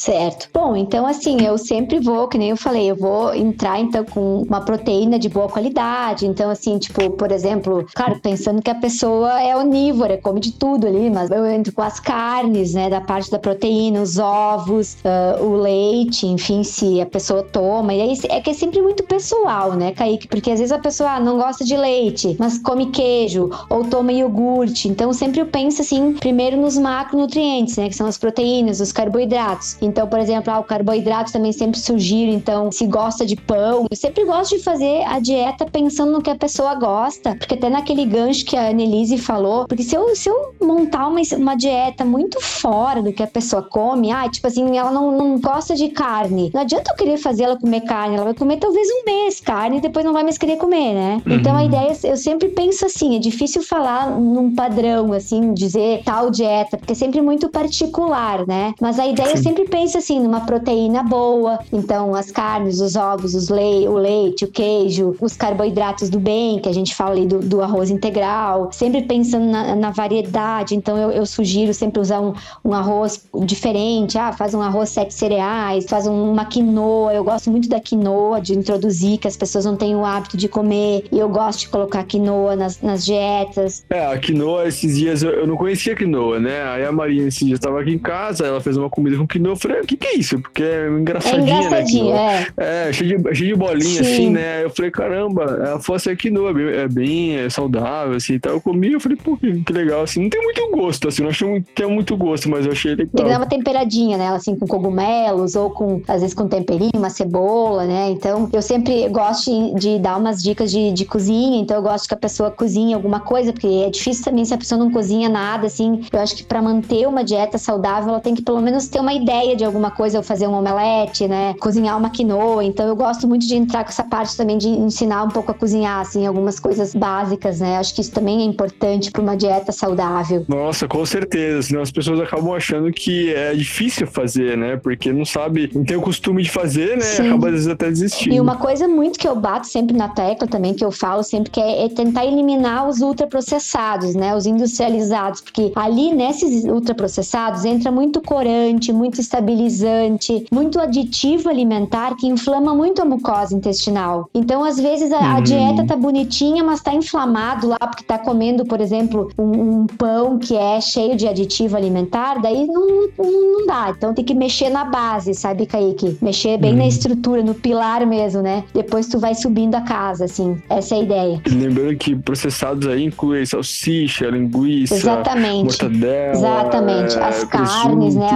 Certo. Bom, então assim, eu sempre vou, que nem eu falei, eu vou entrar então com uma proteína de boa qualidade. Então, assim, tipo, por exemplo, claro, pensando que a pessoa é onívora, come de tudo ali, mas eu entro com as carnes, né, da parte da proteína, os ovos, uh, o leite, enfim, se a pessoa toma. E aí é que é sempre muito pessoal, né, Kaique? Porque às vezes a pessoa ah, não gosta de leite, mas come queijo ou toma iogurte. Então, sempre eu penso assim, primeiro nos macronutrientes, né, que são as proteínas, os carboidratos carboidratos. Então, por exemplo, ah, o carboidrato também sempre sugiro, então, se gosta de pão, eu sempre gosto de fazer a dieta pensando no que a pessoa gosta, porque até naquele gancho que a Annelise falou, porque se eu, se eu montar uma, uma dieta muito fora do que a pessoa come, ah, tipo assim, ela não, não gosta de carne, não adianta eu querer fazer ela comer carne, ela vai comer talvez um mês carne e depois não vai mais querer comer, né? Uhum. Então a ideia, eu sempre penso assim, é difícil falar num padrão, assim, dizer tal dieta, porque é sempre muito particular, né? Mas a ideia. Eu sempre penso assim, numa proteína boa, então as carnes, os ovos, os le o leite, o queijo, os carboidratos do bem, que a gente fala ali do, do arroz integral, sempre pensando na, na variedade, então eu, eu, sugiro sempre usar um, um arroz diferente, ah, faz um arroz sete cereais, faz uma quinoa, eu gosto muito da quinoa, de introduzir, que as pessoas não têm o hábito de comer, e eu gosto de colocar quinoa nas, nas dietas. É, a quinoa, esses dias eu, eu não conhecia quinoa, né? Aí a Maria esses dias estava aqui em casa, ela fez uma comida eu falei, o que que é isso? Porque é engraçadinha, é engraçadinho, né? É. é, cheio de, cheio de bolinha Sim. assim, né? Eu falei, caramba, ela falou assim, a quinoa é bem é saudável, assim, então eu comi, eu falei, pô, que, que, legal, assim, não tem muito gosto, assim, não achei muito, tem muito gosto, mas eu achei legal. Tem que dar uma temperadinha, né? Assim, com cogumelos, ou com, às vezes com temperinho, uma cebola, né? Então, eu sempre gosto de, de dar umas dicas de, de cozinha, então eu gosto que a pessoa cozinhe alguma coisa, porque é difícil também se a pessoa não cozinha nada, assim, eu acho que para manter uma dieta saudável, ela tem que pelo menos ter uma ideia de alguma coisa, ou fazer um omelete, né? Cozinhar uma quinoa, então eu gosto muito de entrar com essa parte também de ensinar um pouco a cozinhar, assim, algumas coisas básicas, né? Acho que isso também é importante para uma dieta saudável. Nossa, com certeza. Senão as pessoas acabam achando que é difícil fazer, né? Porque não sabe, não tem o costume de fazer, né? Sim. Acaba às vezes até desistindo. E uma coisa muito que eu bato sempre na tecla também, que eu falo sempre, que é, é tentar eliminar os ultraprocessados, né? Os industrializados, porque ali nesses ultraprocessados entra muito corante, muito estabilizante, muito aditivo alimentar que inflama muito a mucosa intestinal. Então, às vezes, a, a uhum. dieta tá bonitinha, mas tá inflamado lá, porque tá comendo, por exemplo, um, um, pão que é cheio de aditivo alimentar, daí não, não, não, dá. Então tem que mexer na base, sabe, Kaique? Mexer bem uhum. na estrutura, no pilar mesmo, né? Depois tu vai subindo a casa, assim. Essa é a ideia. Lembrando que processados aí incluem salsicha, linguiça, Exatamente. mortadela. Exatamente. As é, carnes, né?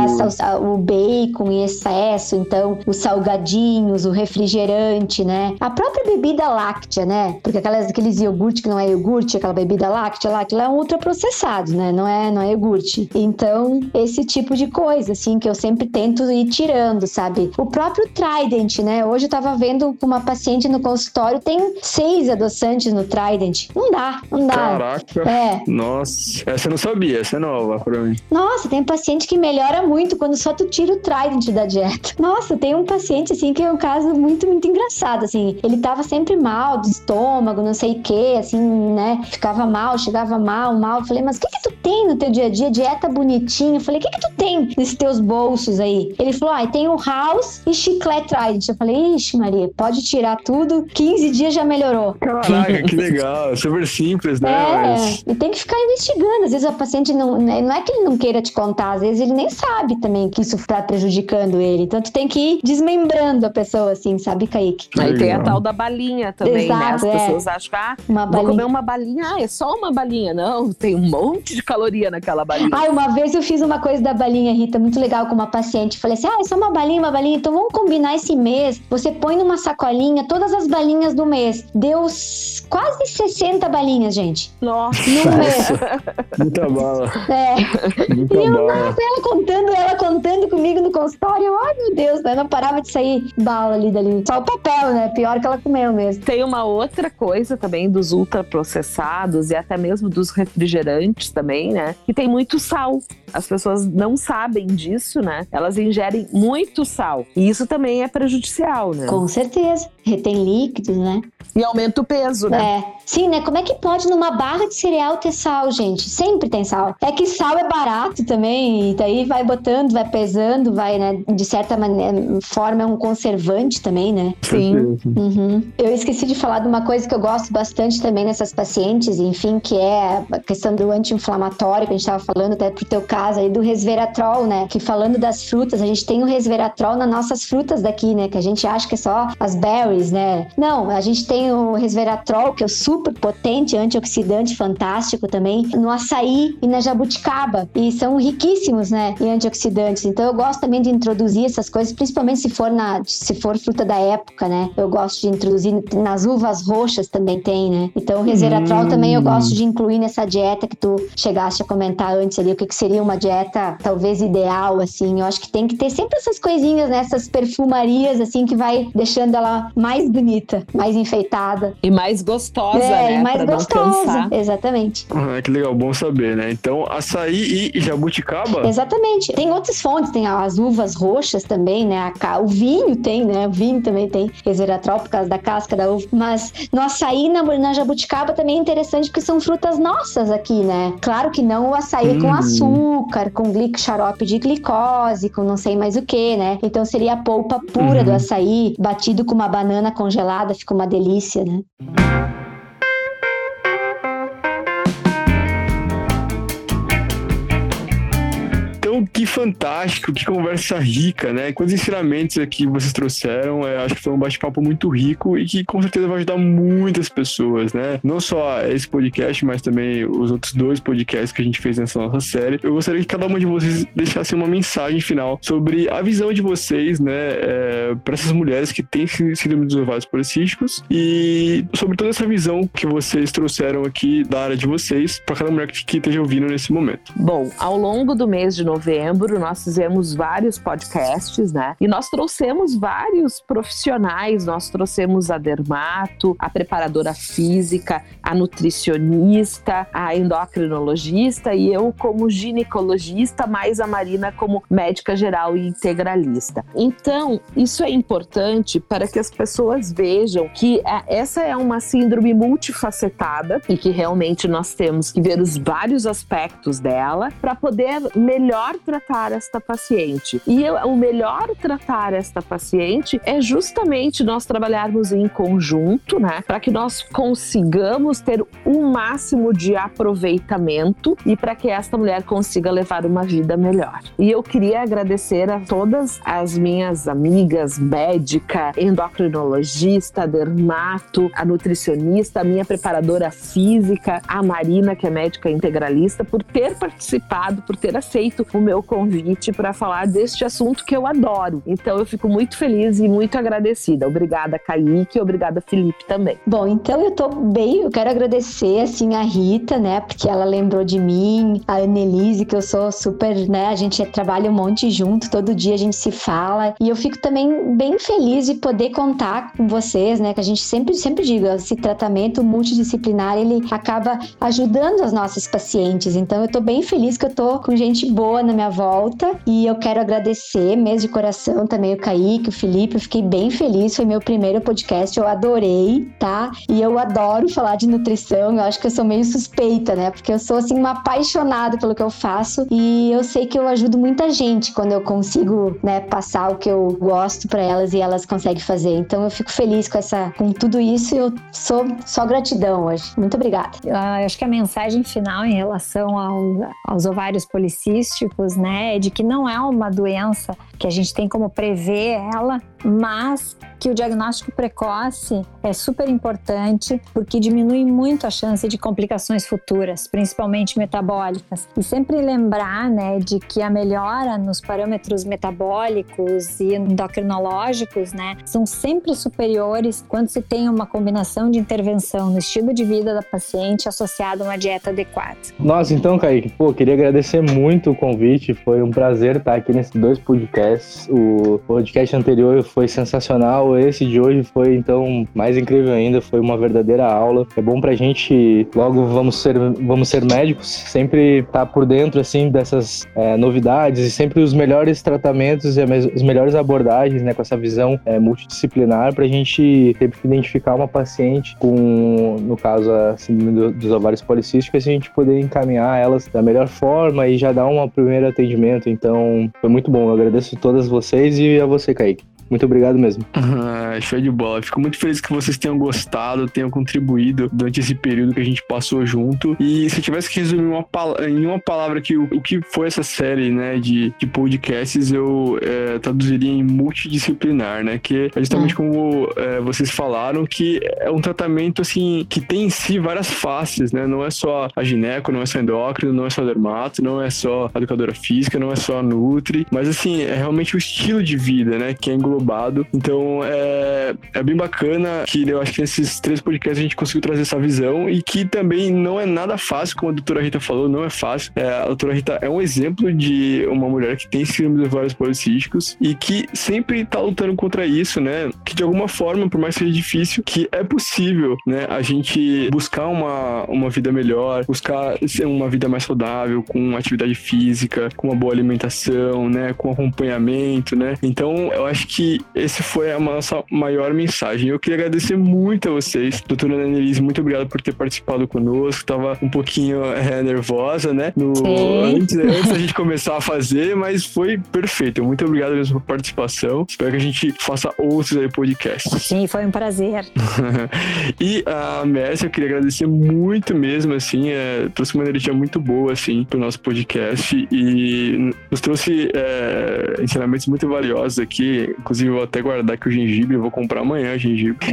O bacon em excesso, então os salgadinhos, o refrigerante, né? A própria bebida láctea, né? Porque aquelas, aqueles iogurte que não é iogurte, aquela bebida láctea lá, aquilo é um ultraprocessado, né? Não é, não é iogurte. Então, esse tipo de coisa, assim, que eu sempre tento ir tirando, sabe? O próprio Trident, né? Hoje eu tava vendo uma paciente no consultório, tem seis adoçantes no Trident. Não dá, não dá. Caraca. É. Nossa, essa eu não sabia, essa é nova pra mim. Nossa, tem paciente que melhora muito quando só tu tira o Trident da dieta. Nossa, tem um paciente, assim, que é um caso muito, muito engraçado, assim. Ele tava sempre mal do estômago, não sei o que, assim, né? Ficava mal, chegava mal, mal. Eu falei, mas o que que tu tem no teu dia a dia? Dieta bonitinha. Eu falei, o que que tu tem nesses teus bolsos aí? Ele falou, ah, tem o House e chiclete Trident. Eu falei, ixi, Maria, pode tirar tudo. 15 dias já melhorou. Caraca, que legal. Super simples, né? É, mas... e tem que ficar investigando. Às vezes a paciente não, né, não é que ele não queira te contar, às vezes ele nem sabe também que isso tá prejudicando ele. Então tu tem que ir desmembrando a pessoa, assim, sabe, Kaique? Aí tem a tal da balinha também, Exato, né? As é. pessoas acham que, ah, uma vou comer uma balinha. Ah, é só uma balinha. Não, tem um monte de caloria naquela balinha. Ah, uma vez eu fiz uma coisa da balinha, Rita, muito legal com uma paciente. Falei assim, ah, é só uma balinha, uma balinha. Então vamos combinar esse mês. Você põe numa sacolinha todas as balinhas do mês. Deu quase 60 balinhas, gente. Nossa. No mês. Muita bala. É. Muita e eu, bala. nossa, ela contando, ela contando comigo no consultório. Ai, meu Deus, né? Não parava de sair bala ali dali. Só o papel, né? Pior que ela comeu mesmo. Tem uma outra coisa também dos ultraprocessados e até mesmo dos refrigerantes também, né? Que tem muito sal. As pessoas não sabem disso, né? Elas ingerem muito sal. E isso também é prejudicial, né? Com certeza. Retém líquidos, né? E aumenta o peso, né? É. Sim, né? Como é que pode numa barra de cereal ter sal, gente? Sempre tem sal. É que sal é barato também, e daí vai botando, vai pesando, vai, né, de certa maneira, forma é um conservante também, né? Sim. Uhum. Eu esqueci de falar de uma coisa que eu gosto bastante também nessas pacientes, enfim, que é a questão do anti-inflamatório, que a gente estava falando até pro teu caso aí, do resveratrol, né? Que falando das frutas, a gente tem o resveratrol nas nossas frutas daqui, né? Que a gente acha que é só as berries, né? Não, a gente tem o resveratrol, que é o super potente antioxidante fantástico também, no açaí e na jabuticaba. E são riquíssimos, né? Em antioxidantes. Então eu gosto também de introduzir essas coisas, principalmente se for na se for fruta da época, né? Eu gosto de introduzir nas uvas roxas também tem, né? Então o resveratrol hum. também eu gosto de incluir nessa dieta que tu chegaste a comentar antes ali, o que, que seria uma dieta talvez ideal, assim. Eu acho que tem que ter sempre essas coisinhas, né? Essas perfumarias, assim, que vai deixando ela mais bonita, mais enfeitada. E mais gostosa, é, né? E mais pra gostosa. Exatamente. Ah, que legal, bom saber, né? Então, açaí e jabuticaba? Exatamente. Tem outras fontes, tem as uvas roxas também, né? O vinho tem, né? O vinho também tem causa da casca da uva. Mas no açaí, na, na jabuticaba também é interessante porque são frutas nossas aqui, né? Claro que não o açaí hum. com açúcar, com glic, xarope de glicose, com não sei mais o que, né? Então seria a polpa pura uhum. do açaí, batido com uma banana congelada, fica uma delícia, né? Então, que fantástico, que conversa rica, né? Quantos ensinamentos aqui vocês trouxeram. É, acho que foi um bate-papo muito rico e que com certeza vai ajudar muitas pessoas, né? Não só esse podcast, mas também os outros dois podcasts que a gente fez nessa nossa série. Eu gostaria que cada uma de vocês deixasse uma mensagem final sobre a visão de vocês, né, é, para essas mulheres que têm síndrome dos ovários policísticos e sobre toda essa visão que vocês trouxeram aqui da área de vocês para cada mulher que, que esteja ouvindo nesse momento. Bom, ao longo do mês de novembro, novembro, nós fizemos vários podcasts, né? E nós trouxemos vários profissionais, nós trouxemos a dermato, a preparadora física, a nutricionista, a endocrinologista e eu como ginecologista, mais a Marina como médica geral e integralista. Então, isso é importante para que as pessoas vejam que é, essa é uma síndrome multifacetada e que realmente nós temos que ver os vários aspectos dela para poder melhor melhor tratar esta paciente. E o melhor tratar esta paciente é justamente nós trabalharmos em conjunto, né, para que nós consigamos ter o máximo de aproveitamento e para que esta mulher consiga levar uma vida melhor. E eu queria agradecer a todas as minhas amigas médica, endocrinologista, dermato, a nutricionista, a minha preparadora física, a Marina, que é médica integralista, por ter participado, por ter aceito o meu convite para falar deste assunto que eu adoro. Então eu fico muito feliz e muito agradecida. Obrigada, Kaique, obrigada, Felipe também. Bom, então eu tô bem, eu quero agradecer assim a Rita, né, porque ela lembrou de mim, a Annelise, que eu sou super, né, a gente trabalha um monte junto, todo dia a gente se fala, e eu fico também bem feliz de poder contar com vocês, né, que a gente sempre sempre digo, esse tratamento multidisciplinar, ele acaba ajudando as nossas pacientes. Então eu tô bem feliz que eu tô com gente boa na minha volta e eu quero agradecer mesmo de coração também o Kaique, o Felipe, eu fiquei bem feliz, foi meu primeiro podcast, eu adorei, tá? E eu adoro falar de nutrição, eu acho que eu sou meio suspeita, né? Porque eu sou assim uma apaixonada pelo que eu faço e eu sei que eu ajudo muita gente quando eu consigo, né, passar o que eu gosto para elas e elas conseguem fazer. Então eu fico feliz com essa com tudo isso e eu sou só gratidão hoje. Muito obrigada. Uh, acho que a mensagem final em relação ao, aos ovários policísticos, né, de que não é uma doença que a gente tem como prever ela, mas que o diagnóstico precoce é super importante porque diminui muito a chance de complicações futuras, principalmente metabólicas. E sempre lembrar, né, de que a melhora nos parâmetros metabólicos e endocrinológicos, né, são sempre superiores quando se tem uma combinação de intervenção no estilo de vida da paciente associada a uma dieta adequada. Nossa, então, Kaique, pô, queria agradecer muito o convite, foi um prazer estar aqui nesses dois podcasts. O podcast anterior foi sensacional. Esse de hoje foi, então, mais incrível ainda. Foi uma verdadeira aula. É bom pra gente, logo vamos ser, vamos ser médicos, sempre estar tá por dentro, assim, dessas é, novidades e sempre os melhores tratamentos e as melhores abordagens, né, com essa visão é, multidisciplinar pra gente sempre identificar uma paciente com, no caso, a síndrome dos ovários policísticos, a gente poder encaminhar elas da melhor forma e já dar um primeiro atendimento. Então, foi muito bom. Eu agradeço a todas vocês e a você, Kaique. Muito obrigado mesmo. Ah, show de bola. Fico muito feliz que vocês tenham gostado, tenham contribuído durante esse período que a gente passou junto. E se eu tivesse que resumir uma em uma palavra que o, o, que foi essa série, né, de, de podcasts, eu é, traduziria em multidisciplinar, né? Que é justamente é. como é, vocês falaram, que é um tratamento, assim, que tem em si várias faces, né? Não é só a gineco, não é só endócrino, não é só dermato, não é só a educadora física, não é só a nutri, mas, assim, é realmente o estilo de vida, né? Que é englobado. Então, é, é bem bacana que eu acho que nesses três podcasts a gente conseguiu trazer essa visão e que também não é nada fácil, como a doutora Rita falou, não é fácil. É, a doutora Rita é um exemplo de uma mulher que tem síndrome dos ovários policísticos e que sempre tá lutando contra isso, né? Que de alguma forma, por mais que seja difícil, que é possível, né? A gente buscar uma, uma vida melhor, buscar uma vida mais saudável, com atividade física, com uma boa alimentação, né? Com acompanhamento, né? Então, eu acho que que esse foi a nossa maior mensagem. Eu queria agradecer muito a vocês, doutora Annelise, muito obrigado por ter participado conosco. Tava um pouquinho é, nervosa, né? No, antes, antes da gente começar a fazer, mas foi perfeito. Muito obrigado mesmo por participação. Espero que a gente faça outros aí podcasts. Sim, foi um prazer. e a Messi, eu queria agradecer muito mesmo, assim, é, trouxe uma energia muito boa, assim, pro nosso podcast e nos trouxe é, ensinamentos muito valiosos aqui, Inclusive, vou até guardar aqui o gengibre, eu vou comprar amanhã gengibre.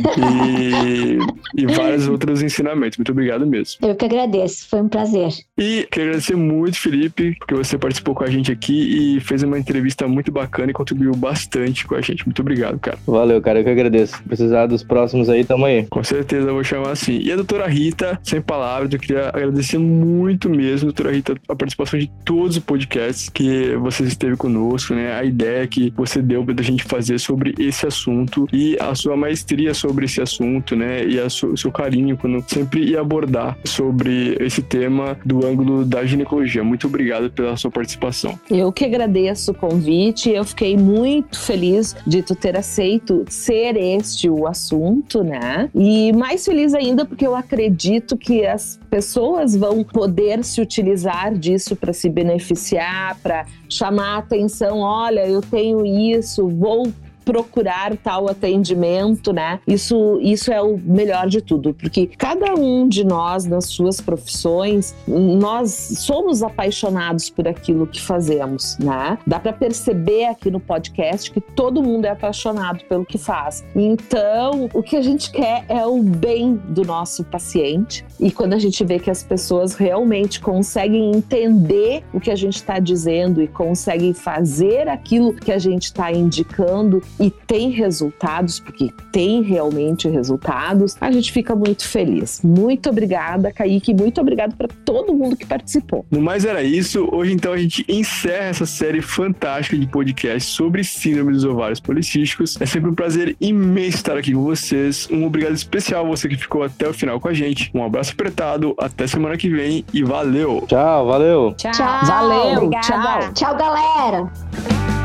E, e vários outros ensinamentos. Muito obrigado mesmo. Eu que agradeço, foi um prazer. E quero agradecer muito, Felipe, porque você participou com a gente aqui e fez uma entrevista muito bacana e contribuiu bastante com a gente. Muito obrigado, cara. Valeu, cara, eu que agradeço. Se precisar dos próximos aí, tamo aí. Com certeza, eu vou chamar assim. E a doutora Rita, sem palavras, eu queria agradecer muito mesmo, doutora Rita, a participação de todos os podcasts que você esteve conosco, né? A ideia que você deu pra gente fazer fazer sobre esse assunto e a sua maestria sobre esse assunto, né? E o seu carinho quando sempre ia abordar sobre esse tema do ângulo da ginecologia. Muito obrigado pela sua participação. Eu que agradeço o convite. Eu fiquei muito feliz de tu ter aceito ser este o assunto, né? E mais feliz ainda porque eu acredito que as pessoas vão poder se utilizar disso para se beneficiar, para chamar a atenção. Olha, eu tenho isso, vou procurar tal atendimento, né? Isso, isso é o melhor de tudo, porque cada um de nós, nas suas profissões, nós somos apaixonados por aquilo que fazemos, né? Dá para perceber aqui no podcast que todo mundo é apaixonado pelo que faz. Então, o que a gente quer é o bem do nosso paciente. E quando a gente vê que as pessoas realmente conseguem entender o que a gente está dizendo e conseguem fazer aquilo que a gente está indicando, e tem resultados, porque tem realmente resultados, a gente fica muito feliz. Muito obrigada, Kaique, muito obrigado para todo mundo que participou. No mais era isso. Hoje, então, a gente encerra essa série fantástica de podcast sobre síndrome dos ovários policísticos. É sempre um prazer imenso estar aqui com vocês. Um obrigado especial a você que ficou até o final com a gente. Um abraço apertado, até semana que vem e valeu! Tchau, valeu! Tchau, valeu, obrigada. tchau! Tchau, galera!